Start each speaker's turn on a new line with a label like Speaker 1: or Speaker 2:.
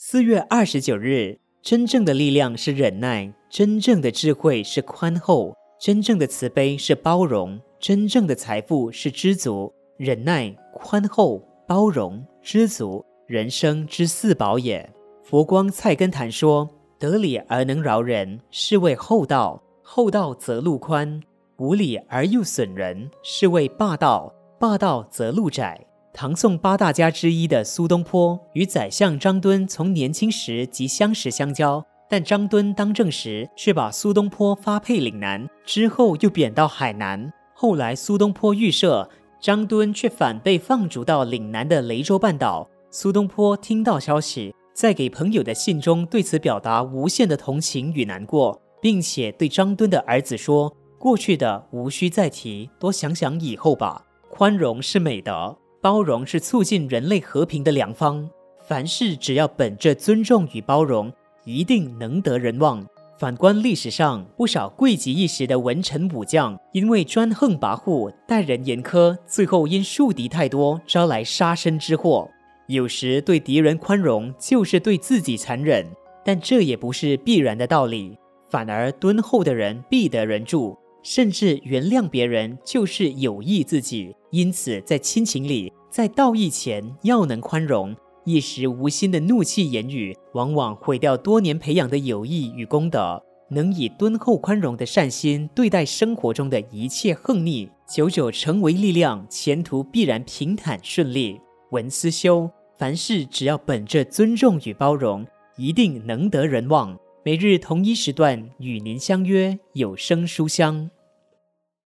Speaker 1: 四月二十九日，真正的力量是忍耐，真正的智慧是宽厚，真正的慈悲是包容，真正的财富是知足。忍耐、宽厚、包容、知足，人生之四宝也。佛光菜根谭说：“得理而能饶人，是谓厚道；厚道则路宽；无理而又损人，是谓霸道；霸道则路窄。”唐宋八大家之一的苏东坡与宰相张敦从年轻时即相识相交，但张敦当政时却把苏东坡发配岭南，之后又贬到海南。后来苏东坡遇赦，张敦却反被放逐到岭南的雷州半岛。苏东坡听到消息，在给朋友的信中对此表达无限的同情与难过，并且对张敦的儿子说：“过去的无需再提，多想想以后吧。宽容是美德。”包容是促进人类和平的良方。凡事只要本着尊重与包容，一定能得人望。反观历史上不少贵极一时的文臣武将，因为专横跋扈、待人严苛，最后因树敌太多，招来杀身之祸。有时对敌人宽容，就是对自己残忍，但这也不是必然的道理。反而敦厚的人必得人助。甚至原谅别人，就是有益自己。因此，在亲情里，在道义前，要能宽容。一时无心的怒气言语，往往毁掉多年培养的友谊与功德。能以敦厚宽容的善心对待生活中的一切横逆，久久成为力量，前途必然平坦顺利。文思修，凡事只要本着尊重与包容，一定能得人望。每日同一时段与您相约有声书香。